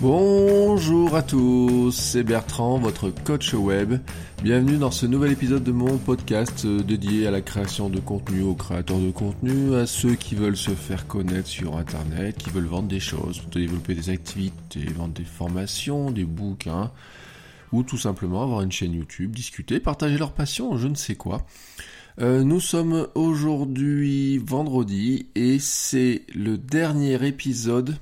Bonjour à tous, c'est Bertrand, votre coach web. Bienvenue dans ce nouvel épisode de mon podcast euh, dédié à la création de contenu, aux créateurs de contenu, à ceux qui veulent se faire connaître sur Internet, qui veulent vendre des choses, développer des activités, vendre des formations, des bouquins, ou tout simplement avoir une chaîne YouTube, discuter, partager leur passion, je ne sais quoi. Euh, nous sommes aujourd'hui vendredi et c'est le dernier épisode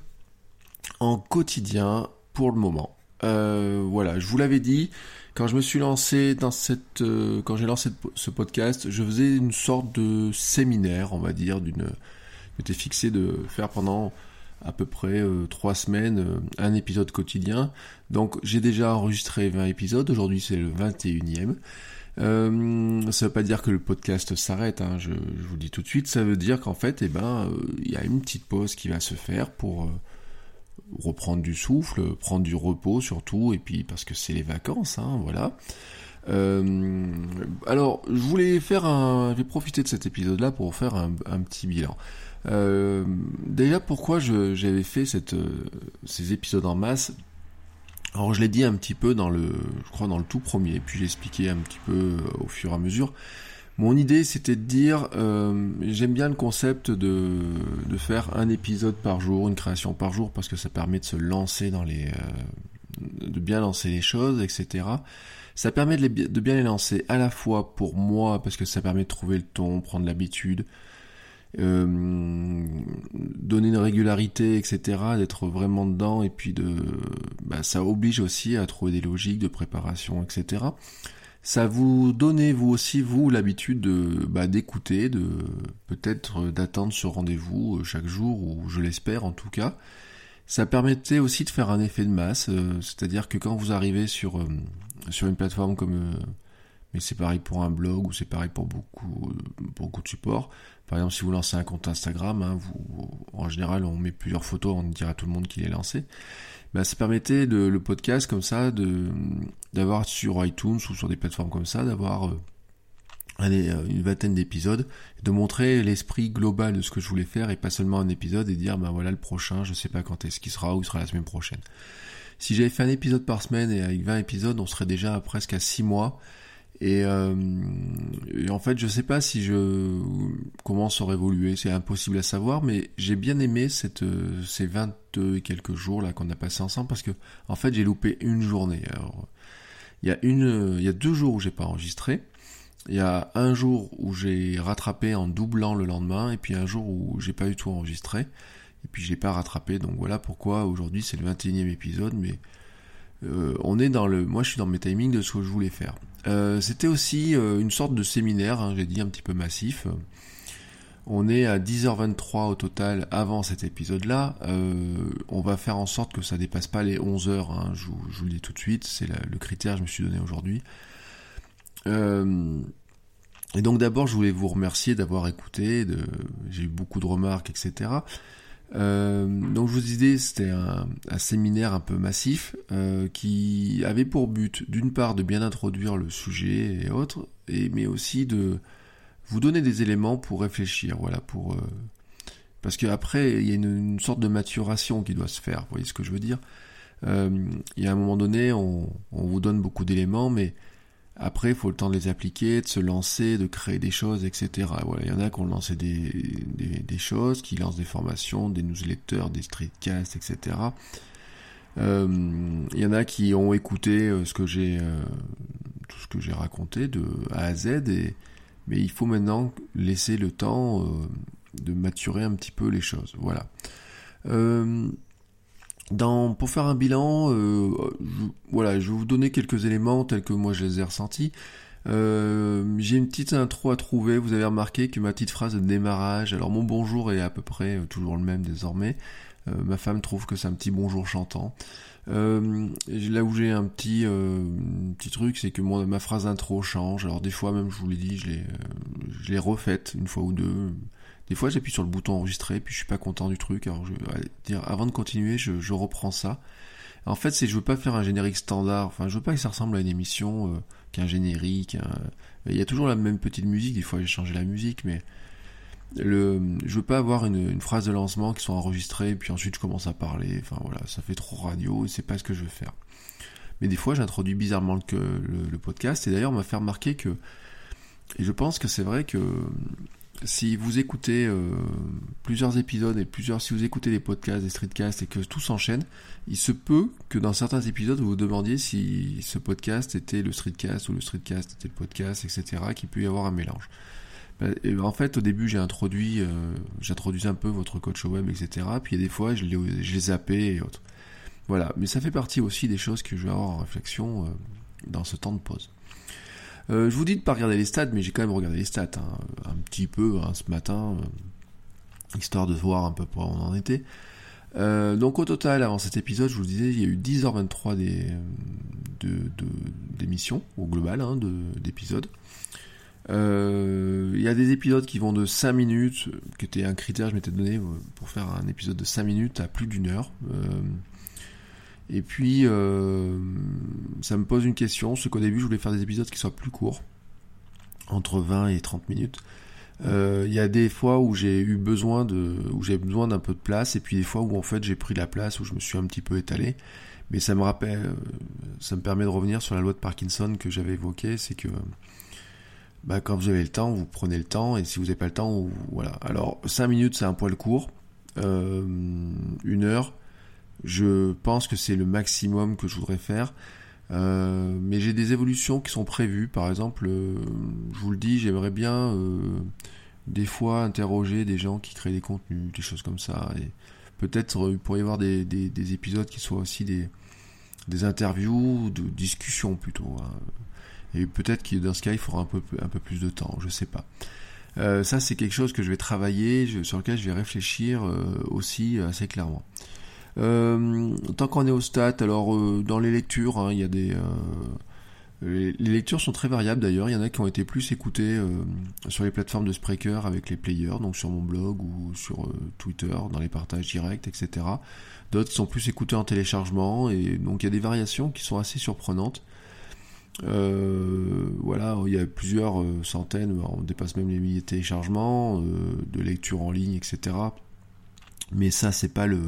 en quotidien pour le moment. Euh, voilà, je vous l'avais dit, quand je me suis lancé dans cette, euh, quand j'ai lancé ce podcast, je faisais une sorte de séminaire, on va dire, d'une, m'étais fixé de faire pendant à peu près euh, trois semaines un épisode quotidien. Donc j'ai déjà enregistré 20 épisodes, aujourd'hui c'est le 21e. Euh, ça veut pas dire que le podcast s'arrête, hein, je, je, vous dis tout de suite, ça veut dire qu'en fait, eh ben, il y a une petite pause qui va se faire pour reprendre du souffle, prendre du repos surtout, et puis parce que c'est les vacances, hein, voilà. Euh, alors, je voulais faire un, je vais profiter de cet épisode-là pour faire un, petit bilan. Euh, déjà, pourquoi j'avais fait cette, ces épisodes en masse? Alors, je l'ai dit un petit peu dans le, je crois dans le tout premier, puis j'ai expliqué un petit peu au fur et à mesure. Mon idée, c'était de dire, euh, j'aime bien le concept de, faire un épisode par jour, une création par jour, parce que ça permet de se lancer dans les, euh, de bien lancer les choses, etc. Ça permet de, de, bien les lancer à la fois pour moi, parce que ça permet de trouver le ton, prendre l'habitude, euh, donner une régularité, etc., d'être vraiment dedans, et puis de, bah, ça oblige aussi à trouver des logiques de préparation, etc ça vous donnez vous aussi vous l'habitude de bah, d'écouter, de peut-être euh, d'attendre ce rendez-vous euh, chaque jour ou je l'espère en tout cas. Ça permettait aussi de faire un effet de masse, euh, c'est-à-dire que quand vous arrivez sur sur une plateforme comme mais c'est pareil pour un blog ou c'est pareil pour beaucoup beaucoup de supports. Par exemple, si vous lancez un compte Instagram, hein, vous, en général, on met plusieurs photos, on dit à tout le monde qu'il est lancé. Ben, ça permettait de, le podcast comme ça de d'avoir sur iTunes ou sur des plateformes comme ça d'avoir euh, euh, une vingtaine d'épisodes, de montrer l'esprit global de ce que je voulais faire et pas seulement un épisode et dire ben voilà le prochain, je sais pas quand est-ce qu'il sera ou il sera la semaine prochaine. Si j'avais fait un épisode par semaine et avec 20 épisodes, on serait déjà presque à 6 mois euh, et, en fait, je sais pas si je comment ça aurait évolué, c'est impossible à savoir, mais j'ai bien aimé cette euh, ces 22 et quelques jours là qu'on a passé ensemble parce que en fait, j'ai loupé une journée. Il y a une il y a deux jours où j'ai pas enregistré. Il y a un jour où j'ai rattrapé en doublant le lendemain et puis un jour où j'ai pas du tout enregistré et puis j'ai pas rattrapé. Donc voilà pourquoi aujourd'hui c'est le 21e épisode mais euh, on est dans le moi je suis dans mes timings de ce que je voulais faire. Euh, c'était aussi euh, une sorte de séminaire, hein, j'ai dit un petit peu massif. On est à 10h23 au total avant cet épisode-là. Euh, on va faire en sorte que ça dépasse pas les 11 h hein, je, vous, le dis tout de suite, c'est le critère que je me suis donné aujourd'hui. et donc d'abord, je voulais vous remercier d'avoir écouté. J'ai eu beaucoup de remarques, etc. Euh, donc je vous disais, c'était un, séminaire un peu massif euh, qui avait pour but d'une part de bien introduire le sujet et autres, et, mais aussi de vous donner des éléments pour réfléchir, voilà, pour euh, parce qu'après il y a une, sorte de maturation qui doit se faire, vous voyez ce que je veux dire. il y a un moment donné, on, on vous donne beaucoup d'éléments, mais après, il faut le temps de les appliquer, de se lancer, de créer des choses, etc. Voilà, il y en a qui ont lancé des, des, choses, qui lancent des formations, des newsletters, des streetcasts, etc. Euh, il y en a qui ont écouté euh, ce que j'ai, euh, tout ce que j'ai raconté de A à Z, et, mais il faut maintenant laisser le temps de maturer un petit peu les choses. Voilà. Pour faire un bilan, euh, je, voilà, je vais vous donner quelques éléments tels que moi je les ai ressentis. Euh, j'ai une petite intro à trouver. Vous avez remarqué que ma petite phrase de démarrage, alors mon bonjour est à peu près euh, toujours le même désormais. Euh, ma femme trouve que c'est un petit bonjour chantant. là où j'ai un petit petit truc, c'est que ma phrase intro change. Alors des fois même, je vous l'ai dit, je l'ai je refaite une fois ou deux. Des fois, j'appuie sur le bouton enregistrer, puis je suis pas content du truc. Alors je dire avant de continuer, je, je reprends ça. En fait, c'est je veux pas faire un générique standard. Enfin, je veux pas que ça ressemble à une émission euh, qu'un générique. Il y a toujours la même petite musique. Des fois, j'ai changé la musique, mais le, je veux pas avoir une, phrase de lancement qui soit enregistrée, puis ensuite je commence à parler. Enfin voilà, ça fait trop radio et c'est pas ce que je veux faire. Mais des fois, j'introduis bizarrement le, le, podcast. Et d'ailleurs, on m'a fait remarquer que, et je pense que c'est vrai que si vous écoutez euh, plusieurs épisodes et plusieurs, si vous écoutez les podcasts, les streetcasts et que tout s'enchaîne, il se peut que dans certains épisodes vous vous demandiez si ce podcast était le streetcast ou le streetcast était le podcast, etc. Qu'il peut y avoir un mélange. Ben, en fait, au début, j'ai introduit, euh, un peu votre coach web, etc. Puis il y a des fois, je les zappais et autres. Voilà. Mais ça fait partie aussi des choses que je vais avoir en réflexion euh, dans ce temps de pause. Euh, je vous dis de pas regarder les stats, mais j'ai quand même regardé les stats hein, un petit peu hein, ce matin, euh, histoire de voir un peu où on en était. Euh, donc au total, avant cet épisode, je vous disais, il y a eu 10h23 des, d'émissions, au global, hein, d'épisodes. il y a des épisodes qui vont de 5 minutes, qui était un critère je m'étais donné pour faire un épisode de 5 minutes à plus d'une heure. Et puis, euh, ça me pose une question, c'est qu'au début, je voulais faire des épisodes qui soient plus courts, entre 20 et 30 minutes. Euh, il y a des fois où j'ai eu besoin de, où j'ai besoin d'un peu de place, et puis des fois où en fait j'ai pris la place, où je me suis un petit peu étalé. Mais ça me rappelle, ça me permet de revenir sur la loi de Parkinson que j'avais évoquée, c'est que bah, quand vous avez le temps, vous prenez le temps, et si vous n'avez pas le temps, voilà. Alors 5 minutes c'est un poil court, euh, une heure, je pense que c'est le maximum que je voudrais faire. Euh, mais j'ai des évolutions qui sont prévues. Par exemple, euh, je vous le dis, j'aimerais bien euh, des fois interroger des gens qui créent des contenus, des choses comme ça. Et peut-être il pourrait y avoir des, épisodes qui soient aussi des, interviews, de discussions plutôt. Hein. Et peut-être que dans ce cas, il faudra un peu, plus de temps, je sais pas. ça, c'est quelque chose que je vais travailler, sur lequel je vais réfléchir aussi assez clairement. Euh, tant qu'on est au stat, alors euh, dans les lectures, hein, il y a des euh, les, lectures sont très variables d'ailleurs. Il y en a qui ont été plus écoutées sur les plateformes de Spreaker avec les players, donc sur mon blog ou sur Twitter, dans les partages directs, etc. D'autres sont plus écoutées en téléchargement et donc il y a des variations qui sont assez surprenantes. voilà, il y a plusieurs centaines, on dépasse même les milliers de téléchargements, de lectures en ligne, etc. Mais ça, c'est pas le,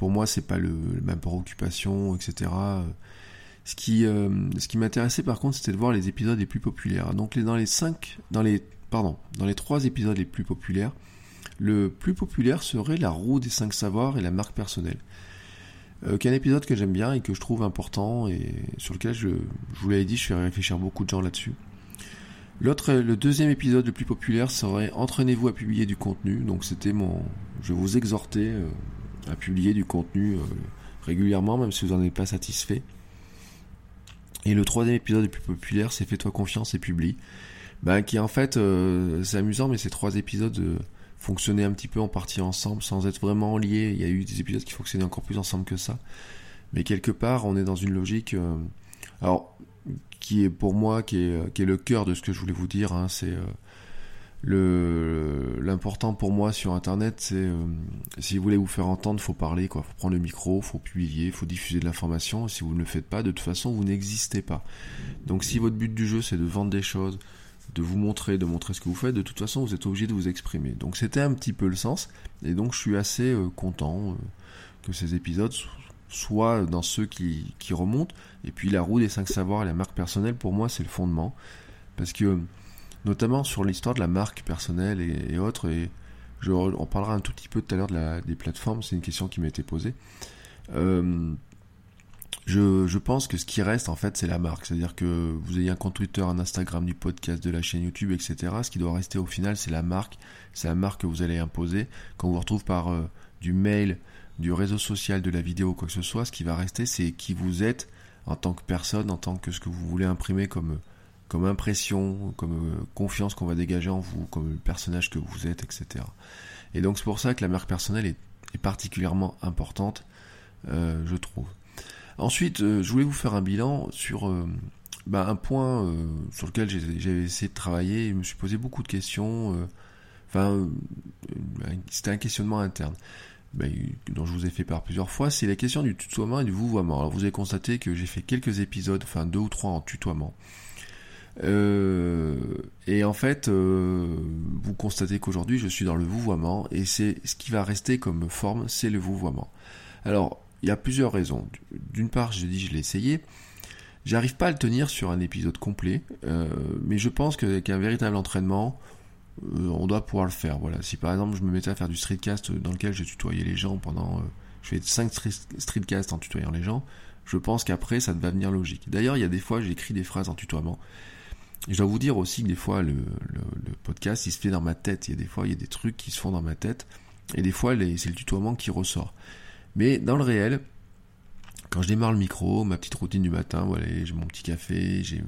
pour moi, c'est pas le, même préoccupation, etc. Ce qui, euh, ce qui m'intéressait par contre, c'était de voir les épisodes les plus populaires. Donc dans les cinq, dans les, pardon, dans les trois épisodes les plus populaires, le plus populaire serait la roue des cinq savoirs et la marque personnelle. Euh, qui est un épisode que j'aime bien et que je trouve important et sur lequel je, je vous l'avais dit, je fais réfléchir beaucoup de gens là-dessus. L'autre, le deuxième épisode le plus populaire serait Entraînez-vous à publier du contenu. Donc c'était mon, je vous exhortais euh, à publier du contenu euh, régulièrement, même si vous n'en êtes pas satisfait. Et le troisième épisode le plus populaire, c'est Fais-toi confiance et publie. Ben, qui en fait, euh, c'est amusant, mais ces trois épisodes euh, fonctionnaient un petit peu en partie ensemble, sans être vraiment liés. Il y a eu des épisodes qui fonctionnaient encore plus ensemble que ça. Mais quelque part, on est dans une logique, alors, qui est pour moi, qui est, le cœur de ce que je voulais vous dire, hein, c'est l'important pour moi sur internet c'est euh, si vous voulez vous faire entendre faut parler quoi. Faut prendre le micro faut publier faut diffuser de l'information. Si vous ne le faites pas de toute façon vous n'existez pas. Donc si votre but du jeu c'est de vendre des choses de vous montrer de montrer ce que vous faites de toute façon vous êtes obligé de vous exprimer. Donc c'était un petit peu le sens. Et donc je suis assez euh, content euh, que ces épisodes soient dans ceux qui, qui remontent. Et puis la roue des cinq savoirs et la marque personnelle pour moi c'est le fondement. Parce que notamment sur l'histoire de la marque personnelle et, autres. Et on parlera un tout petit peu tout à l'heure de des plateformes, c'est une question qui m'a été posée. Euh, je, pense que ce qui reste en fait c'est la marque, c'est-à-dire que vous ayez un compte Twitter, un Instagram, du podcast, de la chaîne YouTube, etc. Ce qui doit rester au final c'est la marque, c'est la marque que vous allez imposer. Quand vous retrouve par euh, du mail, du réseau social, de la vidéo, quoi que ce soit, ce qui va rester c'est qui vous êtes en tant que personne, en tant que ce que vous voulez imprimer comme comme impression, comme confiance qu'on va dégager en vous, comme le personnage que vous êtes, etc. Et donc c'est pour ça que la marque personnelle est, particulièrement importante, je trouve. Ensuite, je voulais vous faire un bilan sur bah, un point sur lequel j'ai essayé de travailler. Je me suis posé beaucoup de questions. Enfin, c'était un questionnement interne. Ben, dont je vous ai fait part plusieurs fois, c'est la question du tutoiement et du vouvoiement. Alors vous avez constaté que j'ai fait quelques épisodes, enfin deux ou trois en tutoiement. Euh, et en fait, euh, vous constatez qu'aujourd'hui je suis dans le vouvoiement et c'est ce qui va rester comme forme, c'est le vouvoiement. Alors, il y a plusieurs raisons. D'une part, je dis je l'ai essayé. J'arrive pas à le tenir sur un épisode complet, euh, mais je pense qu'avec un véritable entraînement, euh, on doit pouvoir le faire. Voilà. Si par exemple je me mettais à faire du streetcast dans lequel je tutoyais les gens pendant, euh, je fais 5 streetcasts en tutoyant les gens, je pense qu'après ça va venir logique. D'ailleurs, il y a des fois j'écris des phrases en tutoiement. Je dois vous dire aussi que des fois le, podcast il se fait dans ma tête. Il y a des fois il y a des trucs qui se font dans ma tête et des fois c'est le tutoiement qui ressort. Mais dans le réel, quand je démarre le micro, ma petite routine du matin, voilà, j'ai mon petit café, j'ai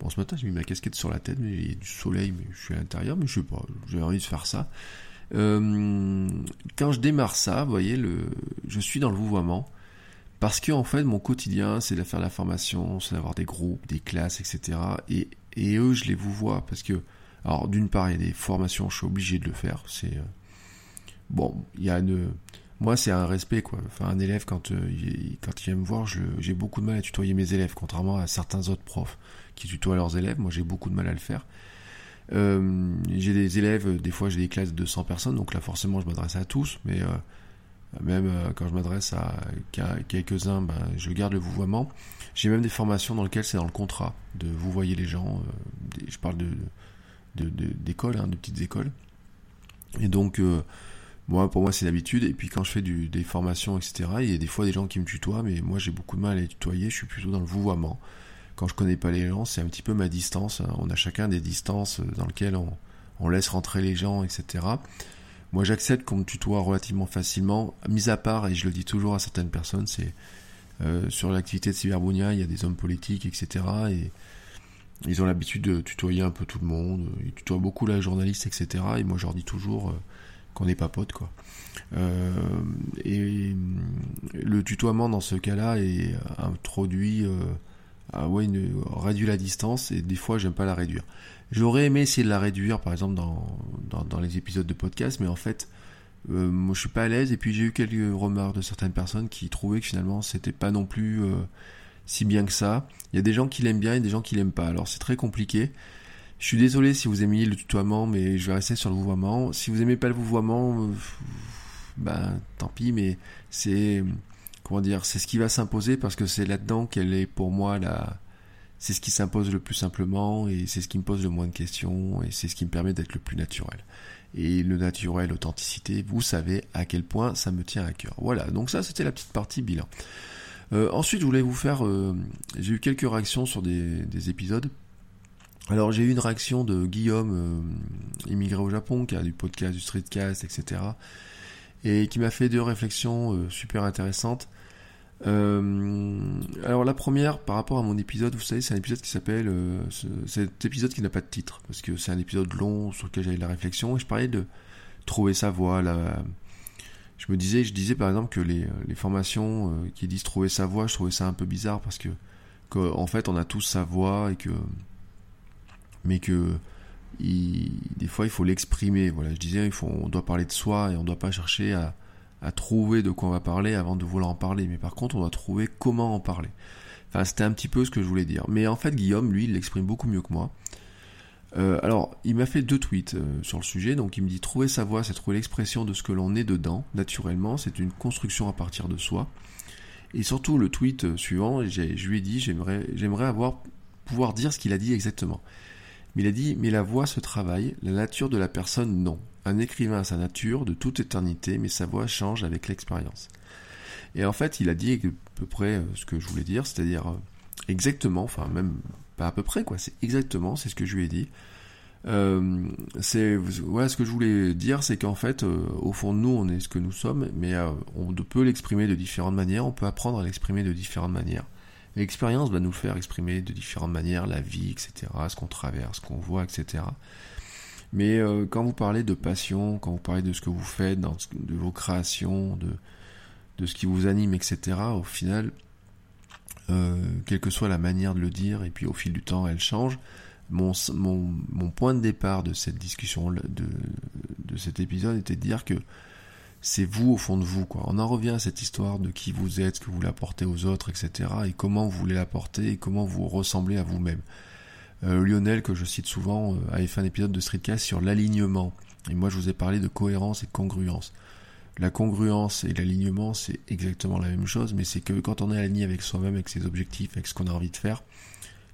Bon, ce matin, j'ai mis ma casquette sur la tête, mais il y a du soleil, mais je suis à l'intérieur, mais je sais pas, j'ai envie de faire ça. Euh, quand je démarre ça, voyez, le, je suis dans le vouvoiement, parce que en fait, mon quotidien, c'est de faire la formation, c'est d'avoir des groupes, des classes, etc. Et, eux, je les vous vois, parce que, alors, d'une part, il y a des formations, je suis obligé de le faire. C'est euh, bon, il y a une, moi, c'est un respect, quoi. Enfin, un élève, quand, euh, il, vient me voir, j'ai beaucoup de mal à tutoyer mes élèves, contrairement à certains autres profs qui tutoient leurs élèves. Moi, j'ai beaucoup de mal à le faire. Euh, j'ai des élèves, des fois j'ai des classes de 200 personnes, donc là forcément je m'adresse à tous, mais même euh, quand je m'adresse à, quelques-uns, ben, je garde le vouvoiement. J'ai même des formations dans lesquelles c'est dans le contrat de vous voyez les gens. je parle de d'écoles, de, hein, de petites écoles. Et donc moi, pour moi, c'est l'habitude. Et puis quand je fais des formations, etc., il y a des fois des gens qui me tutoient, mais moi, j'ai beaucoup de mal à les tutoyer. Je suis plutôt dans le vouvoiement quand je connais pas les gens, c'est un petit peu ma distance. On a chacun des distances dans lesquelles on, laisse rentrer les gens, etc. Moi, j'accepte qu'on me tutoie relativement facilement, mis à part, et je le dis toujours à certaines personnes, c'est euh, sur l'activité de Cyberbounia, il y a des hommes politiques, etc. Et ils ont l'habitude de tutoyer un peu tout le monde. Ils tutoient beaucoup la journaliste, etc. Et moi, je leur dis toujours euh, qu'on n'est pas potes, quoi. Euh, et le tutoiement dans ce cas-là est introduit ouais, réduit la distance et des fois j'aime pas la réduire. J'aurais aimé essayer de la réduire par exemple dans, dans, les épisodes de podcast, mais en fait euh, moi je suis pas à l'aise et puis j'ai eu quelques remarques de certaines personnes qui trouvaient que finalement c'était pas non plus euh, si bien que ça. Il y a des gens qui l'aiment bien et des gens qui l'aiment pas. Alors c'est très compliqué. Je suis désolé si vous aimiez le tutoiement, mais je vais rester sur le vouvoiement. Si vous aimez pas le vouvoiement, euh, ben tant pis, mais c'est comment dire, c'est ce qui va s'imposer parce que c'est là-dedans qu'elle est pour moi la, c'est ce qui s'impose le plus simplement et c'est ce qui me pose le moins de questions et c'est ce qui me permet d'être le plus naturel. Et le naturel, l'authenticité, vous savez à quel point ça me tient à cœur. Voilà, donc ça c'était la petite partie bilan. Euh, ensuite, je voulais vous faire, euh, j'ai eu quelques réactions sur des, épisodes. Alors j'ai eu une réaction de Guillaume, euh, immigré au Japon, qui a du podcast, du streetcast, etc. Et qui m'a fait deux réflexions super intéressantes. Euh, alors la première, par rapport à mon épisode, vous savez, c'est un épisode qui s'appelle, euh, cet épisode qui n'a pas de titre, parce que c'est un épisode long sur lequel j'avais de la réflexion, je parlais de trouver sa voie. Là, je me disais, je disais par exemple que les, les formations euh, qui disent trouver sa voie, je trouvais ça un peu bizarre parce que, en fait, on a tous sa voix et que, mais que des fois il faut l'exprimer. Voilà, je disais, il faut, on doit parler de soi et on ne doit pas chercher à à trouver de quoi on va parler avant de vouloir en parler. Mais par contre, on doit trouver comment en parler. Enfin, c'était un petit peu ce que je voulais dire. Mais en fait, Guillaume, lui, il l'exprime beaucoup mieux que moi. Euh, alors, il m'a fait deux tweets euh, sur le sujet. Donc, il me dit trouver sa voix, c'est trouver l'expression de ce que l'on est dedans, naturellement. C'est une construction à partir de soi. Et surtout, le tweet euh, suivant, je lui ai dit j'aimerais, j'aimerais avoir pouvoir dire ce qu'il a dit exactement. Mais il a dit mais la voix se travaille, la nature de la personne non. Un écrivain a sa nature de toute éternité, mais sa voix change avec l'expérience. Et en fait, il a dit à peu près euh, ce que je voulais dire, c'est-à-dire euh, exactement, enfin même pas à peu près quoi, c'est exactement, c'est ce que je lui ai dit. Euh, c'est ouais, ce que je voulais dire, c'est qu'en fait, au fond nous, on est ce que nous sommes, mais on peut l'exprimer de différentes manières, on peut apprendre à l'exprimer de différentes manières. L'expérience va nous faire exprimer de différentes manières la vie, etc., ce qu'on traverse, ce qu'on voit, etc. Mais euh, quand vous parlez de passion, quand vous parlez de ce que vous faites, de vos créations, de, de ce qui vous anime, etc., au final, euh, quelle que soit la manière de le dire, et puis au fil du temps, elle change. Mon, mon, mon point de départ de cette discussion, de, de cet épisode, était de dire que c'est vous au fond de vous. Quoi. On en revient à cette histoire de qui vous êtes, que vous l'apportez aux autres, etc. Et comment vous voulez l'apporter et comment vous ressemblez à vous-même. Euh, Lionel, que je cite souvent, euh, avait fait un épisode de Streetcast sur l'alignement. Et moi, je vous ai parlé de cohérence et de congruence. La congruence et l'alignement, c'est exactement la même chose, mais c'est que quand on est aligné avec soi-même, avec ses objectifs, avec ce qu'on a envie de faire,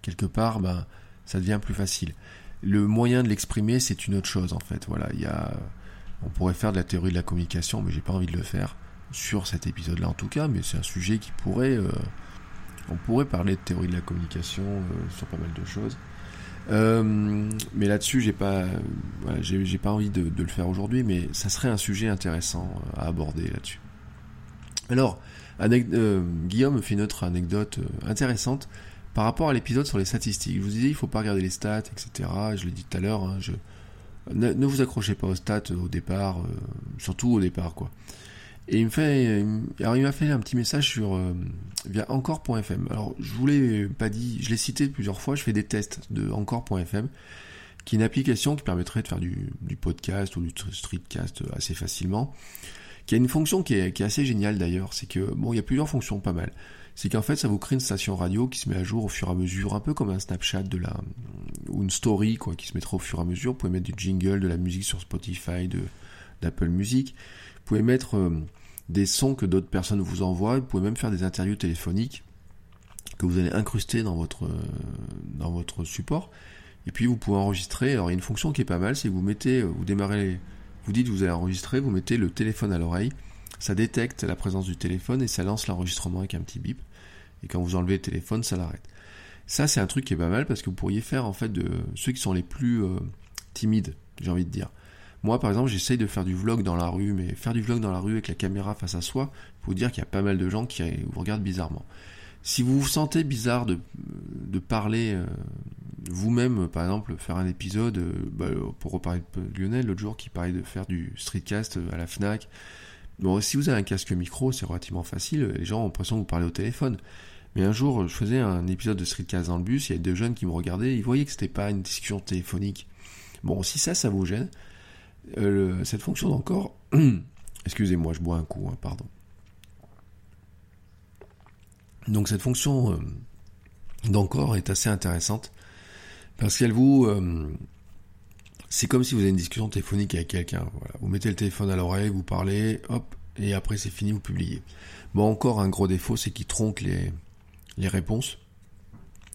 quelque part, ben, ça devient plus facile. Le moyen de l'exprimer, c'est une autre chose, en fait. Voilà, il y a on pourrait faire de la théorie de la communication, mais j'ai pas envie de le faire sur cet épisode-là en tout cas, mais c'est un sujet qui pourrait, euh, on pourrait parler de théorie de la communication euh, sur pas mal de choses. Euh, mais là-dessus, j'ai pas, pas envie de, le faire aujourd'hui, mais ça serait un sujet intéressant à aborder là-dessus. Alors, Guillaume me fait une autre anecdote intéressante par rapport à l'épisode sur les statistiques. Je vous disais, il faut pas regarder les stats, etc. Je l'ai dit tout à l'heure, hein, je, ne, vous accrochez pas aux stats au départ, euh, surtout au départ, quoi. Et il me fait, alors il m'a fait un petit message sur euh, via encore.fm. Alors je vous l'ai pas dit, je l'ai cité plusieurs fois. Je fais des tests de encore.fm, qui est une application qui permettrait de faire du, podcast ou du streetcast assez facilement. Qui a une fonction qui est, qui est assez géniale d'ailleurs, c'est que bon, il y a plusieurs fonctions pas mal c'est qu'en fait ça vous crée une station radio qui se met à jour au fur et à mesure, un peu comme un Snapchat ou une story quoi, qui se mettra au fur et à mesure. Vous pouvez mettre du jingle, de la musique sur Spotify, d'Apple Music. Vous pouvez mettre euh, des sons que d'autres personnes vous envoient. Vous pouvez même faire des interviews téléphoniques que vous allez incruster dans votre euh, dans votre support. Et puis vous pouvez enregistrer. Alors il y a une fonction qui est pas mal, c'est que vous mettez, vous démarrez, vous dites vous allez enregistrer, vous mettez le téléphone à l'oreille ça détecte la présence du téléphone et ça lance l'enregistrement avec un petit bip. Et quand vous enlevez le téléphone, ça l'arrête. Ça, c'est un truc qui est pas mal parce que vous pourriez faire en fait de ceux qui sont les plus euh, timides, j'ai envie de dire. Moi, par exemple, j'essaye de faire du vlog dans la rue, mais faire du vlog dans la rue avec la caméra face à soi, il faut dire qu'il y a pas mal de gens qui vous regardent bizarrement. Si vous vous sentez bizarre de, de parler euh, vous-même, par exemple, faire un épisode, euh, bah, pour reparler de Lionel l'autre jour qui parlait de faire du streetcast à la FNAC, Bon, si vous avez un casque micro, c'est relativement facile. Les gens ont l'impression que vous parlez au téléphone. Mais un jour, je faisais un épisode de Streetcast dans le bus, il y avait deux jeunes qui me regardaient, ils voyaient que c'était pas une discussion téléphonique. Bon, si ça, ça vous gêne, euh, cette fonction d'encore, excusez-moi, je bois un coup, hein, pardon. Donc cette fonction euh, d'encore est assez intéressante parce qu'elle vous, euh, c'est comme si vous avez une discussion téléphonique avec quelqu'un. Vous mettez le téléphone à l'oreille, vous parlez, hop, et après c'est fini, vous publiez. Bon, encore un gros défaut, c'est qu'il tronque les, les réponses.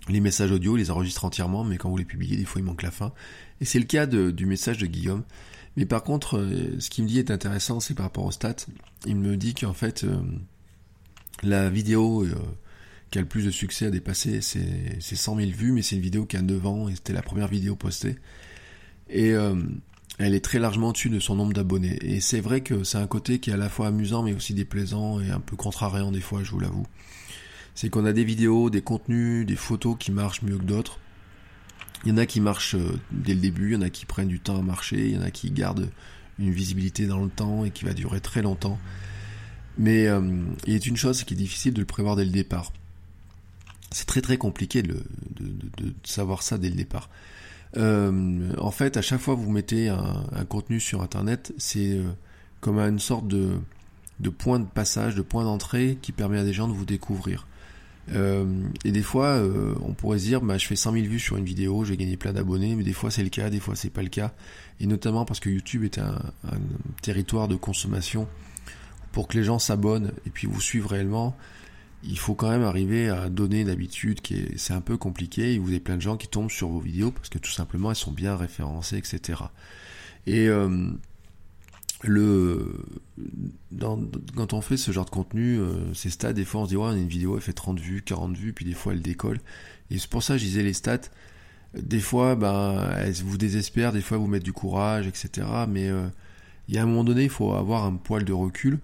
Les messages audio, les enregistre entièrement, mais quand vous les publiez, des fois il manque la fin. Et c'est le cas du message de Guillaume. Mais par contre, euh, ce qu'il me dit est intéressant, c'est par rapport aux stats. Il me dit qu'en fait, euh, la vidéo euh, qui a le plus de succès à dépasser, c'est 100 000 vues, mais c'est une vidéo qui a 9 ans et c'était la première vidéo postée et elle est très largement au-dessus de son nombre d'abonnés. Et c'est vrai que c'est un côté qui est à la fois amusant mais aussi déplaisant et un peu contrariant des fois, je vous l'avoue. C'est qu'on a des vidéos, des contenus, des photos qui marchent mieux que d'autres. Il y en a qui marchent euh, dès le début, il y en a qui prennent du temps à marcher, il y en a qui gardent une visibilité dans le temps et qui va durer très longtemps. Mais euh, il a une chose qui est difficile de le prévoir dès le départ. C'est très très compliqué de, savoir ça dès le départ. Euh, en fait, à chaque fois que vous mettez un, contenu sur Internet, c'est euh, comme une sorte de point de passage, de point d'entrée qui permet à des gens de vous découvrir. Euh, et des fois, on pourrait se dire, bah, je fais 100 000 vues sur une vidéo, j'ai gagné plein d'abonnés, mais des fois c'est le cas, des fois c'est pas le cas. Et notamment parce que YouTube est un, territoire de consommation pour que les gens s'abonnent et puis vous suivent réellement il faut quand même arriver à donner d'habitude, c'est un peu compliqué, vous avez plein de gens qui tombent sur vos vidéos parce que tout simplement elles sont bien référencées, etc. Et euh, le, quand on fait ce genre de contenu, euh, ces stats, des fois on se dit ouais, on a une vidéo, elle fait 30 vues, 40 vues, puis des fois elle décolle. Et c'est pour ça que je disais les stats. Des fois, ben, elles vous désespèrent, des fois vous mettent du courage, etc. Mais euh, il y a un moment donné, il faut avoir un poil de recul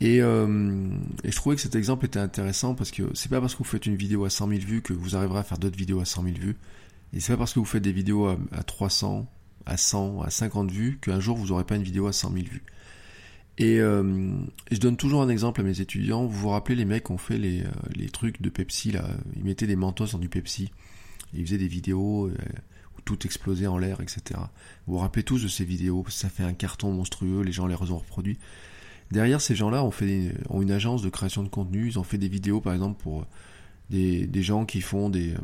Et, et, je trouvais que cet exemple était intéressant parce que c'est pas parce que vous faites une vidéo à 100 000 vues que vous arriverez à faire d'autres vidéos à 100 000 vues. Et c'est pas parce que vous faites des vidéos à, à 300, à 100, à 50 vues qu'un jour vous n'aurez pas une vidéo à 100 000 vues. Et, euh, je donne toujours un exemple à mes étudiants. Vous vous rappelez les mecs qui ont fait les, euh, les trucs de Pepsi là Ils mettaient des mentos dans du Pepsi. Ils faisaient des vidéos euh, où tout explosait en l'air, etc. Vous vous rappelez tous de ces vidéos Ça fait un carton monstrueux. Les gens les ont reproduits. Derrière ces gens-là, ont fait ont une agence de création de contenu. Ils ont fait des vidéos, par exemple, pour des, des gens qui font des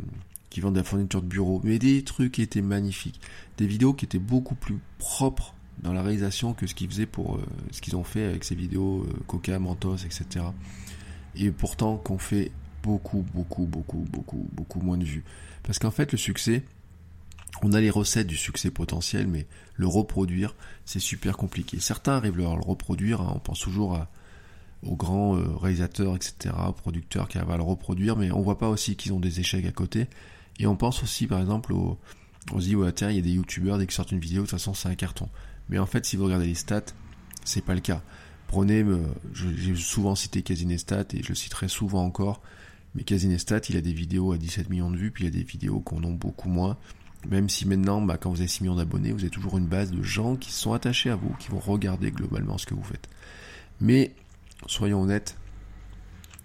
qui vendent de la fourniture de bureau, mais des trucs qui étaient magnifiques, des vidéos qui étaient beaucoup plus propres dans la réalisation que ce qu'ils faisaient pour euh, ce qu'ils ont fait avec ces vidéos euh, Coca, Mentos, etc. Et pourtant qu'on fait beaucoup, beaucoup, beaucoup, beaucoup, beaucoup moins de vues. Parce qu'en fait, le succès, on a les recettes du succès potentiel, mais le reproduire, c'est super compliqué. Certains arrivent à le reproduire, hein. on pense toujours aux grands euh, réalisateurs, etc., aux producteurs qui arrivent à le reproduire, mais on voit pas aussi qu'ils ont des échecs à côté. Et on pense aussi, par exemple, aux, on se dit, il y a des youtubeurs, dès qu'ils sortent une vidéo, de toute façon, c'est un carton. Mais en fait, si vous regardez les stats, c'est pas le cas. Prenez, euh, j'ai souvent cité Casinestat et je le citerai souvent encore. Mais Casinestat, il a des vidéos à 17 millions de vues, puis il y a des vidéos qu'on a beaucoup moins. Même si maintenant, bah, quand vous avez 6 millions d'abonnés, vous avez toujours une base de gens qui sont attachés à vous, qui vont regarder globalement ce que vous faites. Mais, soyons honnêtes,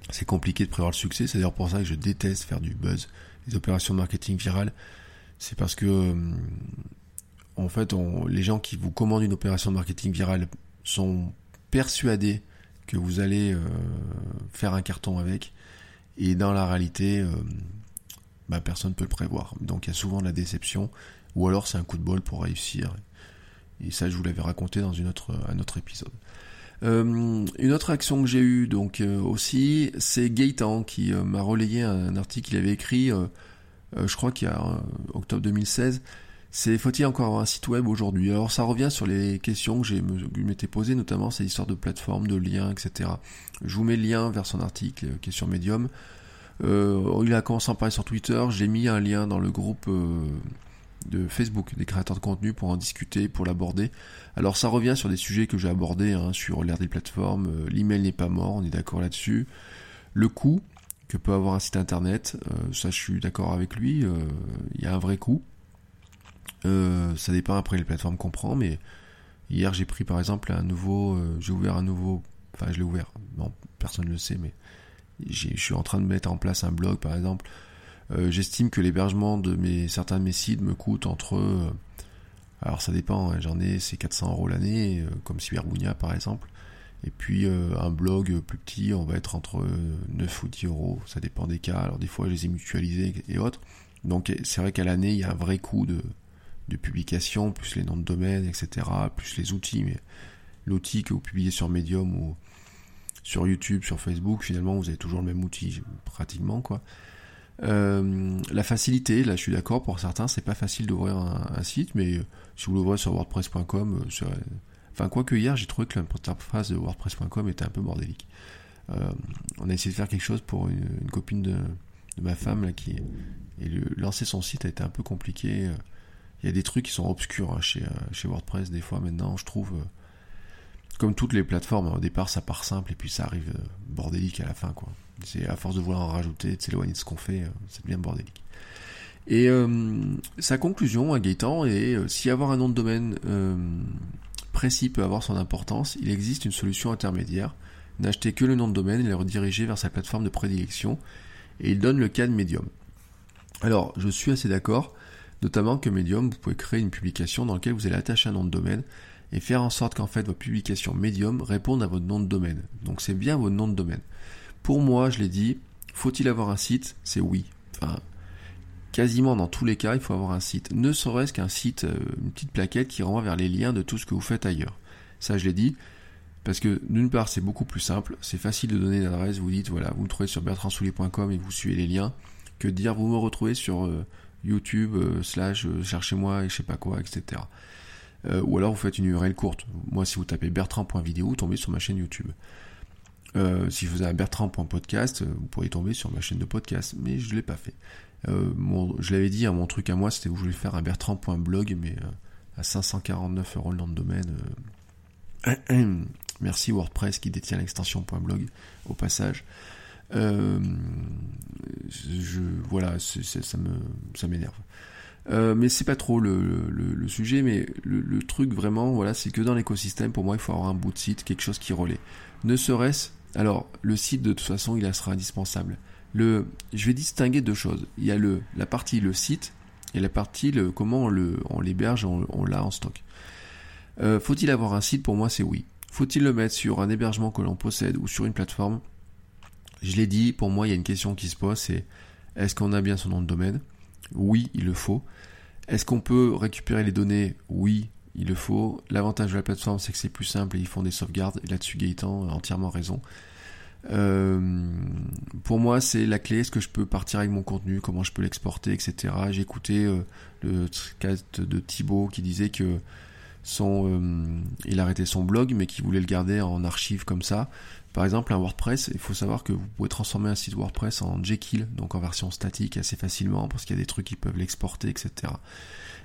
c'est compliqué de prévoir le succès. C'est d'ailleurs pour ça que je déteste faire du buzz, les opérations marketing virales. C'est parce que euh, en fait, les gens qui vous commandent une opération marketing virale sont persuadés que vous allez euh, faire un carton avec. Et dans la réalité, euh, bah, personne ne peut le prévoir. Donc il y a souvent de la déception, ou alors c'est un coup de bol pour réussir. Et ça, je vous l'avais raconté dans une autre, un autre épisode. Euh, une autre action que j'ai eue donc aussi, c'est Gaëtan qui m'a relayé un, article qu'il avait écrit, je crois qu'il y a octobre 2016, c'est faut-il encore avoir un site web aujourd'hui? Alors ça revient sur les questions que j'ai m'étais posées, notamment ces histoires de plateformes, de liens, etc. Je vous mets le lien vers son article euh, qui est sur Medium. Euh, il a commencé à en parler sur Twitter. J'ai mis un lien dans le groupe euh, de Facebook des créateurs de contenu pour en discuter, pour l'aborder. Alors ça revient sur des sujets que j'ai abordés hein, sur l'ère des plateformes. L'email n'est pas mort, on est d'accord là-dessus. Le coût que peut avoir un site internet, ça je suis d'accord avec lui. Il y a un vrai coût. Euh, ça dépend après les plateformes qu'on prend, mais hier j'ai pris par exemple un nouveau, euh, j'ai ouvert un nouveau, enfin je l'ai ouvert, non personne ne le sait, mais je suis en train de mettre en place un blog par exemple. Euh, j'estime que l'hébergement de mes certains de mes sites me coûte entre, alors ça dépend, hein, j'en ai c'est 400 euros l'année, comme Cybergounia par exemple. Et puis un blog plus petit, on va être entre 9 ou 10 euros, ça dépend des cas. Alors des fois je les ai mutualisés et autres. Donc c'est vrai qu'à l'année il y a un vrai coût de, de publication, plus les noms de domaine, etc., plus les outils. Mais l'outil que vous publiez sur Medium ou sur YouTube, sur Facebook, finalement, vous avez toujours le même outil, pratiquement, quoi. Euh, la facilité, là je suis d'accord, pour certains c'est pas facile d'ouvrir un, site, mais si vous l'ouvrez sur wordpress.com, euh, enfin quoique hier j'ai trouvé que l'interface de wordpress.com était un peu bordélique. Euh, on a essayé de faire quelque chose pour une, copine de, ma femme là qui et lancer son site a été un peu compliqué il y a des trucs qui sont obscurs hein, chez, euh, WordPress des fois maintenant, je trouve. Euh, comme toutes les plateformes, au départ ça part simple et puis ça arrive euh, bordélique à la fin quoi. C'est à force de vouloir en rajouter, de s'éloigner de ce qu'on fait, c'est bien bordélique. Et sa conclusion à Gaëtan est si avoir un nom de domaine précis peut avoir son importance, il existe une solution intermédiaire. N'acheter que le nom de domaine et le rediriger vers sa plateforme de prédilection. Et il donne le cas de Medium. Alors, je suis assez d'accord. Notamment que Medium, vous pouvez créer une publication dans laquelle vous allez attacher un nom de domaine et faire en sorte qu'en fait votre publication Medium réponde à votre nom de domaine. Donc c'est bien votre nom de domaine. Pour moi, je l'ai dit, faut-il avoir un site? C'est oui. Quasiment dans tous les cas, il faut avoir un site. Ne serait-ce qu'un site, euh, une petite plaquette qui renvoie vers les liens de tout ce que vous faites ailleurs. Ça, je l'ai dit. Parce que d'une part, c'est beaucoup plus simple. C'est facile de donner une adresse. Vous dites, voilà, vous me trouvez sur bertrandsoulier.com et vous suivez les liens. Que dire, vous me retrouvez sur euh, YouTube, euh, slash, cherchez-moi et je sais pas quoi, etc. Ou alors vous faites une URL courte. Moi, si vous tapez bertrand.video, vous tombez sur ma chaîne YouTube. Si je faisais un bertrand.podcast, vous pourriez tomber sur ma chaîne de podcast, mais je ne l'ai pas fait. je l'avais dit, hein, mon truc à moi, c'était que je voulais faire un bertrand.blog, mais à 549 euros le nom de domaine. Merci WordPress qui détient l'extension .blog au passage. Euh, voilà, ça m'énerve. Euh, mais c'est pas trop le, sujet, mais le, truc vraiment, voilà, c'est que dans l'écosystème, pour moi, il faut avoir un bout de site, quelque chose qui relaie. Ne serait-ce, alors, le site de toute façon, il sera indispensable. Le, je vais distinguer deux choses. Il y a le, la partie le site et la partie le, comment on, l'héberge, on, on l'a en stock. Euh, faut-il avoir un site? Pour moi, c'est oui. Faut-il le mettre sur un hébergement que l'on possède ou sur une plateforme? Je l'ai dit, pour moi, il y a une question qui se pose, c'est est-ce qu'on a bien son nom de domaine? Oui, il le faut. Est-ce qu'on peut récupérer les données? Oui, il le faut. L'avantage de la plateforme, c'est que c'est plus simple et ils font des sauvegardes. Là-dessus, Gaëtan a entièrement raison. Euh, pour moi, c'est la clé. Est-ce que je peux partir avec mon contenu? Comment je peux l'exporter, etc. J'ai écouté euh, le cast de Thibaut qui disait que son, euh, il arrêtait son blog, mais qui voulait le garder en archive comme ça. Par exemple, un WordPress, il faut savoir que vous pouvez transformer un site WordPress en Jekyll, donc en version statique assez facilement, parce qu'il y a des trucs qui peuvent l'exporter, etc.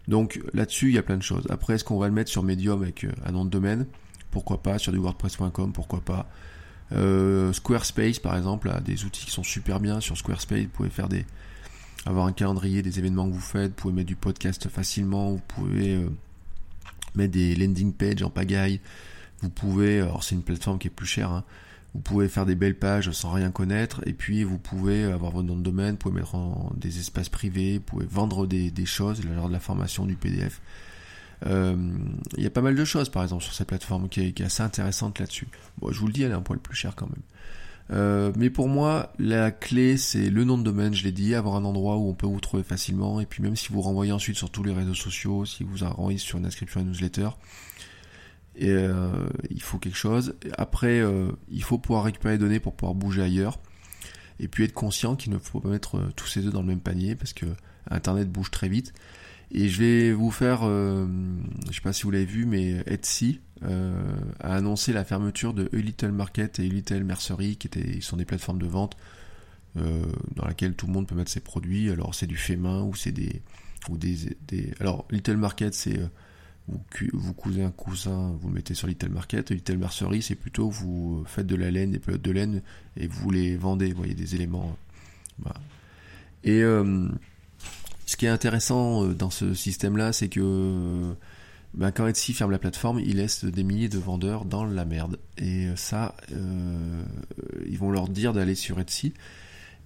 Donc là-dessus, il y a plein de choses. Après, est-ce qu'on va le mettre sur Medium avec euh, un nom de domaine? Pourquoi pas Sur du WordPress.com, pourquoi pas euh, Squarespace, par exemple, a des outils qui sont super bien. Sur Squarespace, vous pouvez faire des avoir un calendrier des événements que vous faites, vous pouvez mettre du podcast facilement, vous pouvez mettre des landing pages en pagaille. Vous pouvez, alors c'est une plateforme qui est plus chère, hein, vous pouvez faire des belles pages sans rien connaître, et puis vous pouvez avoir votre nom de domaine, vous pouvez mettre en des espaces privés, vous pouvez vendre des, choses, lors de la formation du PDF. Euh, il y a pas mal de choses, par exemple, sur cette plateforme qui est, qui est assez intéressante là-dessus. Bon, je vous le dis, elle est un poil plus chère quand même. Euh, mais pour moi, la clé, c'est le nom de domaine, je l'ai dit, avoir un endroit où on peut vous trouver facilement, et puis même si vous renvoyez ensuite sur tous les réseaux sociaux, si vous renvoyez sur une inscription à une newsletter, et, euh, il faut quelque chose. Après, euh, il faut pouvoir récupérer les données pour pouvoir bouger ailleurs, et puis être conscient qu'il ne faut pas mettre tous ces œufs dans le même panier, parce que Internet bouge très vite. Et je vais vous faire, je sais pas si vous l'avez vu, mais Etsy, euh, a annoncé la fermeture de A Little Market et A Little Mercery, qui étaient, sont des plateformes de vente euh, dans laquelle tout le monde peut mettre ses produits. Alors c'est du fait main ou c'est des ou des, des, alors Little Market c'est euh, vous, vous cousez un coussin, vous le mettez sur Little Market. Little Mercery c'est plutôt vous faites de la laine, des pelotes de laine et vous les vendez. Vous voyez des éléments. Voilà. Et ce qui est intéressant dans ce système-là, c'est que ben, quand Etsy ferme la plateforme, il laisse des milliers de vendeurs dans la merde. Et euh, ça, euh, ils vont leur dire d'aller sur Etsy.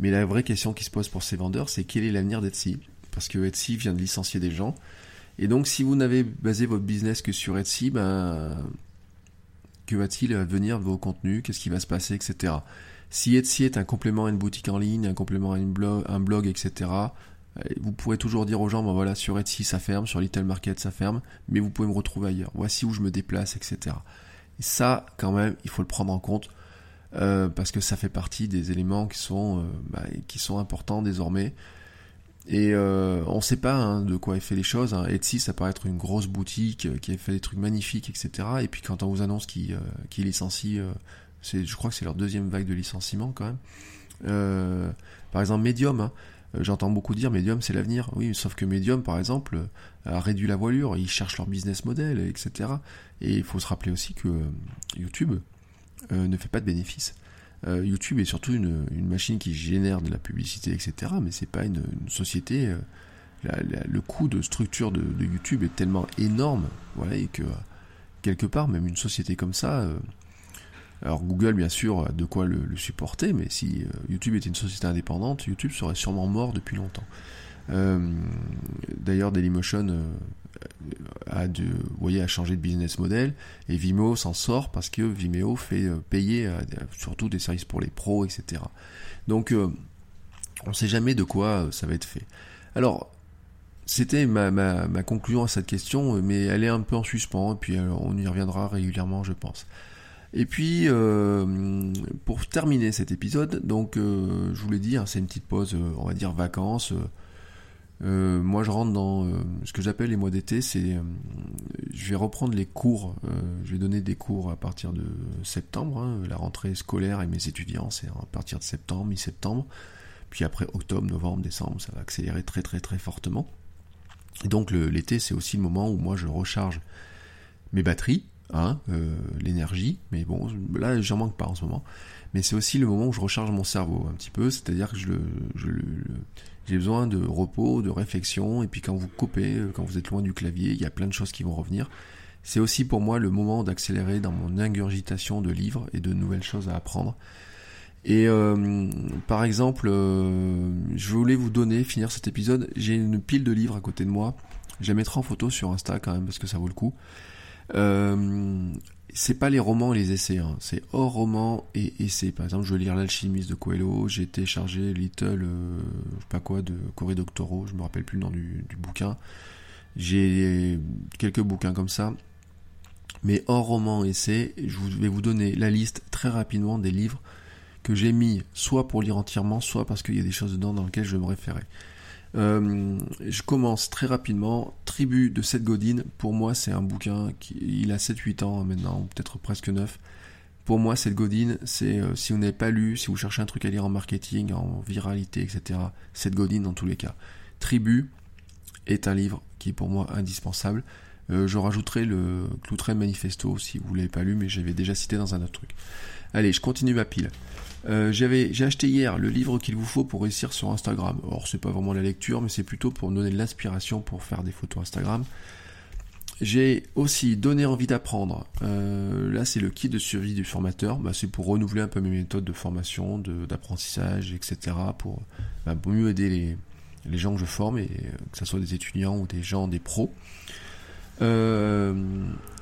Mais la vraie question qui se pose pour ces vendeurs, c'est quel est l'avenir d'Etsy? Parce que Etsy vient de licencier des gens. Et donc, si vous n'avez basé votre business que sur Etsy, ben, que va-t-il advenir de vos contenus? Qu'est-ce qui va se passer, etc. Si Etsy est un complément à une boutique en ligne, un complément à un blog, etc., vous pourrez toujours dire aux gens, ben voilà, sur Etsy ça ferme, sur Little Market ça ferme, mais vous pouvez me retrouver ailleurs. Voici où je me déplace, etc. Et ça, quand même, il faut le prendre en compte euh, parce que ça fait partie des éléments qui sont, euh, bah, qui sont importants désormais. Et euh, on ne sait pas hein, de quoi elle fait les choses. Hein. Etsy, ça paraît être une grosse boutique qui a fait des trucs magnifiques, etc. Et puis quand on vous annonce qu'ils qu licencient, c'est, je crois que c'est leur deuxième vague de licenciement quand même. par exemple, Medium. Hein. Euh, j'entends beaucoup dire Medium c'est l'avenir. Oui, sauf que Medium par exemple a réduit la voilure, ils cherchent leur business model, etc. Et il faut se rappeler aussi que euh, YouTube euh, ne fait pas de bénéfices. YouTube est surtout une, machine qui génère de la publicité, etc. Mais c'est pas une, société. le coût de structure de, YouTube est tellement énorme, voilà, et que quelque part, même une société comme ça, alors Google, bien sûr, a de quoi le, supporter, mais si euh, YouTube était une société indépendante, YouTube serait sûrement mort depuis longtemps. Euh, d'ailleurs, Dailymotion euh, a, de, a changé de business model et Vimeo s'en sort parce que Vimeo fait payer surtout des services pour les pros, etc. Donc, on ne sait jamais de quoi ça va être fait. Alors, c'était ma, ma, conclusion à cette question, mais elle est un peu en suspens, et puis on y reviendra régulièrement, je pense. Et puis, euh, pour terminer cet épisode, donc euh, je vous l'ai dit, hein, c'est une petite pause, euh, on va dire vacances. Moi, je rentre dans ce que j'appelle les mois d'été. C'est, je vais reprendre les cours. je vais donner des cours à partir de septembre. Hein, la rentrée scolaire et mes étudiants, c'est à partir de septembre, mi-septembre. Puis après octobre, novembre, décembre, ça va accélérer très très très fortement. Et donc l'été, c'est aussi le moment où moi je recharge mes batteries hein, l'énergie, mais bon, là j'en manque pas en ce moment. Mais c'est aussi le moment où je recharge mon cerveau un petit peu, c'est-à-dire que je, je, j'ai besoin de repos, de réflexion, et puis quand vous coupez, quand vous êtes loin du clavier, il y a plein de choses qui vont revenir. C'est aussi pour moi le moment d'accélérer dans mon ingurgitation de livres et de nouvelles choses à apprendre. Et euh, par exemple, euh, je voulais vous donner, finir cet épisode, j'ai une pile de livres à côté de moi. Je les mettrai en photo sur Insta quand même parce que ça vaut le coup. Euh, c'est pas les romans et les essais, hein. c'est hors roman et essais. Par exemple, je veux lire L'alchimiste de Coelho, j'ai téléchargé Little, euh, je sais pas quoi, de Corée Doctorow, je me rappelle plus le nom du, bouquin. J'ai quelques bouquins comme ça. Mais hors roman essai, je vais vous donner la liste très rapidement des livres que j'ai mis soit pour lire entièrement, soit parce qu'il y a des choses dedans dans lesquelles je me référer. Euh, je commence très rapidement. Tribu de Seth Godin, pour moi c'est un bouquin qui il a 7-8 ans maintenant, peut-être presque 9. Pour moi, Seth Godin, c'est euh, si vous n'avez pas lu, si vous cherchez un truc à lire en marketing, en viralité, etc. Seth Godin dans tous les cas. Tribu est un livre qui est pour moi indispensable. Euh, je rajouterai le Cloutren Manifesto si vous l'avez pas lu, mais j'avais déjà cité dans un autre truc. Allez, je continue ma pile. Euh, j'avais, j'ai acheté hier le livre qu'il vous faut pour réussir sur Instagram. Or, c'est pas vraiment la lecture, mais c'est plutôt pour donner de l'inspiration pour faire des photos Instagram. J'ai aussi donné envie d'apprendre. Euh, là, c'est le kit de survie du formateur. Bah, c'est pour renouveler un peu mes méthodes de formation, d'apprentissage, etc. Pour, bah, pour mieux aider les, les gens que je forme, et que ce soit des étudiants ou des gens, des pros. Euh,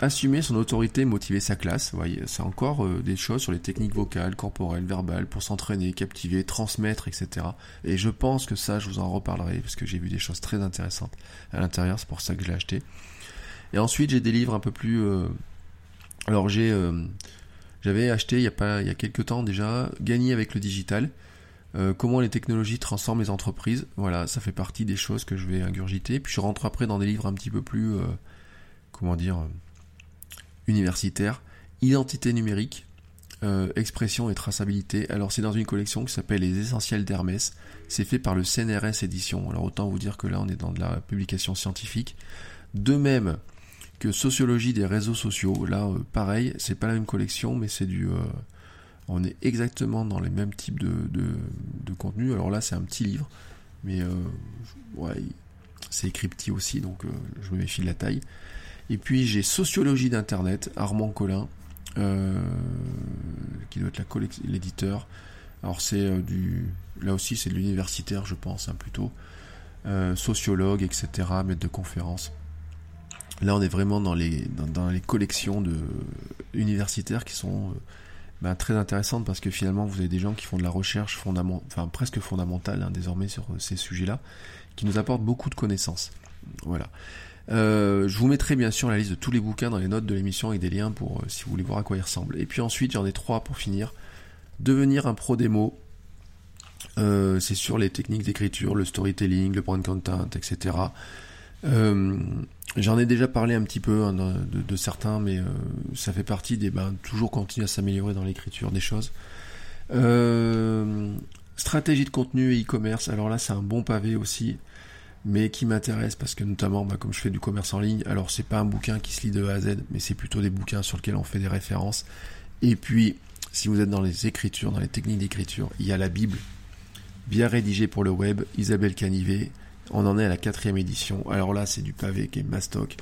assumer son autorité, motiver sa classe, voyez, c'est encore euh, des choses sur les techniques vocales, corporelles, verbales, pour s'entraîner, captiver, transmettre, etc. Et je pense que ça, je vous en reparlerai, parce que j'ai vu des choses très intéressantes à l'intérieur, c'est pour ça que je l'ai acheté. Et ensuite, j'ai des livres un peu plus... Euh, alors j'ai... J'avais acheté il y a pas il y a quelques temps déjà Gagner avec le digital. comment les technologies transforment les entreprises. Voilà, ça fait partie des choses que je vais ingurgiter. Puis je rentre après dans des livres un petit peu plus comment dire, euh, universitaire, identité numérique, euh, expression et traçabilité. Alors c'est dans une collection qui s'appelle Les Essentiels d'Hermès. C'est fait par le CNRS Édition. Alors autant vous dire que là on est dans de la publication scientifique. De même que Sociologie des réseaux sociaux. Là euh, pareil, c'est pas la même collection, mais c'est du... on est exactement dans les mêmes types de, de, contenu. Alors là c'est un petit livre, mais ouais, c'est écrit petit aussi, donc je me méfie de la taille. Et puis j'ai Sociologie d'Internet, Armand Collin, euh, qui doit être l'éditeur. Alors c'est euh, du, là aussi c'est de l'universitaire, je pense, hein, plutôt. Euh, sociologue, etc., maître de conférence. Là, on est vraiment dans les, dans, les collections de, universitaires qui sont ben, très intéressantes parce que finalement, vous avez des gens qui font de la recherche fondamentale, enfin presque fondamentale hein, désormais sur ces sujets-là, qui nous apportent beaucoup de connaissances. Voilà. Euh, je vous mettrai bien sûr la liste de tous les bouquins dans les notes de l'émission avec des liens pour euh, si vous voulez voir à quoi ils ressemblent. Et puis ensuite, j'en ai trois pour finir. Devenir un pro démo. Euh, c'est sur les techniques d'écriture, le storytelling, le brand content, etc. J'en ai déjà parlé un petit peu hein, de, certains, mais ça fait partie des ben, toujours continuer à s'améliorer dans l'écriture des choses. stratégie de contenu et e-commerce. Alors là, c'est un bon pavé aussi mais qui m'intéresse parce que notamment bah, comme je fais du commerce en ligne, alors c'est pas un bouquin qui se lit de A à Z, mais c'est plutôt des bouquins sur lesquels on fait des références. Et puis, si vous êtes dans les écritures, dans les techniques d'écriture, il y a la Bible, bien rédigée pour le web, Isabelle Canivet. On en est à la quatrième édition. Alors là, c'est du pavé qui est mastoc.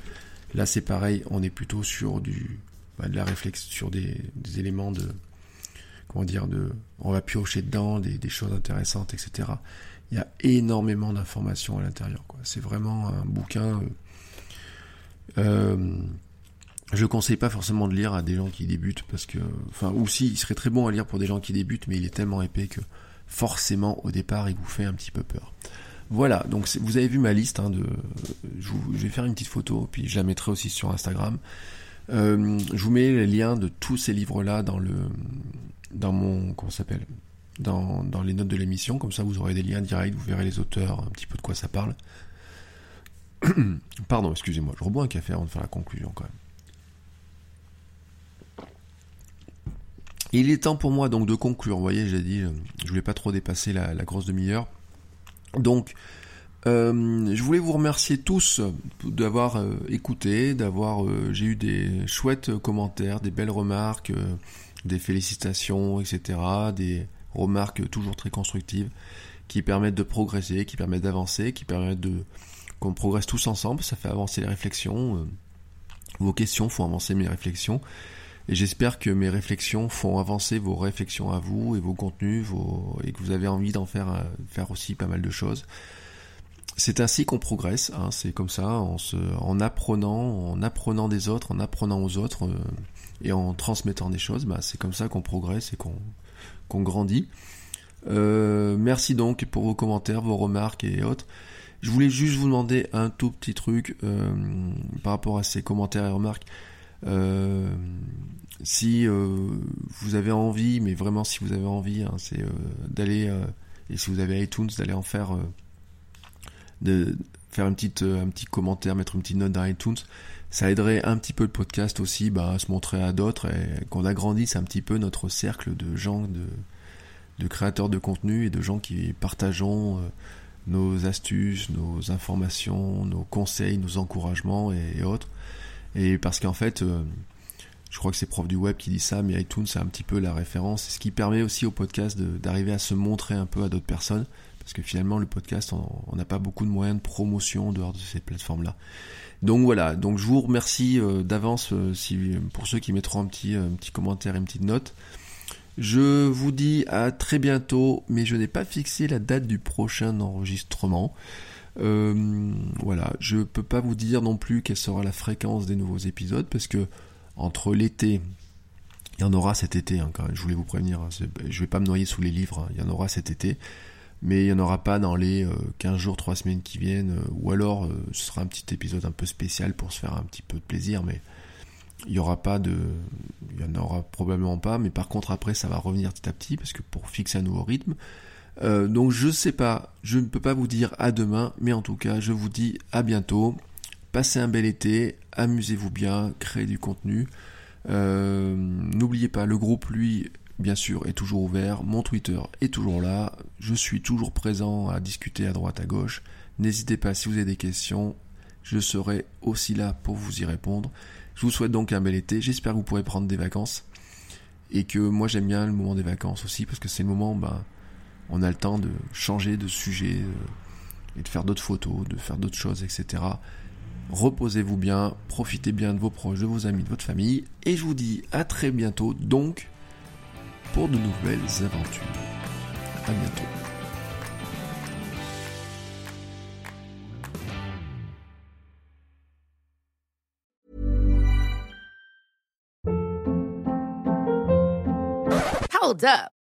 Là, c'est pareil, on est plutôt sur du bah, de la réflexion, sur des, éléments de comment dire, de, on va piocher dedans des, des choses intéressantes, etc il y a énormément d'informations à l'intérieur. C'est vraiment un bouquin. Euh, euh, je ne conseille pas forcément de lire à des gens qui débutent parce que, enfin, ou si, il serait très bon à lire pour des gens qui débutent, mais il est tellement épais que forcément au départ il vous fait un petit peu peur. Voilà, donc vous avez vu ma liste hein. Je, vais faire une petite photo, puis je la mettrai aussi sur Instagram. Euh, je vous mets les liens de tous ces livres-là dans le dans mon comment s'appelle? Dans, les notes de l'émission, comme ça vous aurez des liens directs, vous verrez les auteurs, un petit peu de quoi ça parle. Pardon, excusez-moi, je rebois un café avant de faire la conclusion quand même. Il est temps pour moi donc de conclure. Vous voyez, j'ai dit, je voulais pas trop dépasser la, grosse demi-heure. Donc, Euh, je voulais vous remercier tous d'avoir euh, écouté, d'avoir. Euh, j'ai eu des chouettes commentaires, des belles remarques, des félicitations, etc. Des remarques toujours très constructives qui permettent de progresser, qui permettent d'avancer, qui permettent de qu'on progresse tous ensemble. Ça fait avancer les réflexions. vos questions font avancer mes réflexions. Et j'espère que mes réflexions font avancer vos réflexions à vous et vos contenus, et que vous avez envie d'en faire, faire aussi pas mal de choses c'est ainsi qu'on progresse, hein, c'est comme ça, en apprenant, en apprenant des autres, en apprenant aux autres euh, et en transmettant des choses, bah, c'est comme ça qu'on progresse et qu'on qu'on grandit. Euh, merci donc pour vos commentaires, vos remarques et autres. Je voulais juste vous demander un tout petit truc euh, par rapport à ces commentaires et remarques. si vous avez envie, mais vraiment si vous avez envie, hein, c'est d'aller, et si vous avez iTunes, d'aller en faire de faire euh, un petit commentaire, mettre une petite note dans iTunes. Ça aiderait un petit peu le podcast aussi bah, à se montrer à d'autres et qu'on agrandisse un petit peu notre cercle de gens, de, créateurs de contenu et de gens qui partageons euh, nos astuces, nos informations, nos conseils, nos encouragements et, autres. Et parce qu'en fait, euh, je crois que c'est prof du web qui dit ça, mais iTunes c'est un petit peu la référence, ce qui permet aussi au podcast d'arriver à se montrer un peu à d'autres personnes parce que finalement le podcast, on n'a pas beaucoup de moyens de promotion en dehors de ces plateformes-là. Donc voilà, donc je vous remercie euh, d'avance euh, pour ceux qui mettront un petit, un petit commentaire et une petite note. Je vous dis à très bientôt, mais je n'ai pas fixé la date du prochain enregistrement. Euh, voilà, je peux pas vous dire non plus quelle sera la fréquence des nouveaux épisodes parce que entre l'été, il y en aura cet été, hein, je voulais vous prévenir, hein, je vais pas me noyer sous les livres, hein, il y en aura cet été mais il n'y en aura pas dans les 15 euh, jours, 3 semaines qui viennent, euh, ou alors euh, ce sera un petit épisode un peu spécial pour se faire un petit peu de plaisir, mais il n'y aura pas de... Il y en aura probablement pas, mais par contre après ça va revenir petit à petit, parce que pour fixer un nouveau rythme. donc je sais pas, je ne peux pas vous dire à demain, mais en tout cas je vous dis à bientôt. Passez un bel été, amusez-vous bien, créez du contenu. N'oubliez pas, le groupe lui bien sûr, est toujours ouvert. Mon Twitter est toujours là. Je suis toujours présent à discuter à droite, à gauche. N'hésitez pas si vous avez des questions. Je serai aussi là pour vous y répondre. Je vous souhaite donc un bel été. J'espère que vous pourrez prendre des vacances. Et que moi j'aime bien le moment des vacances aussi parce que c'est le moment où ben, on a le temps de changer de sujet euh, et de faire d'autres photos, de faire d'autres choses, etc. Reposez-vous bien, profitez bien de vos proches, de vos amis, de votre famille. Et je vous dis à très bientôt donc pour de nouvelles aventures. À bientôt.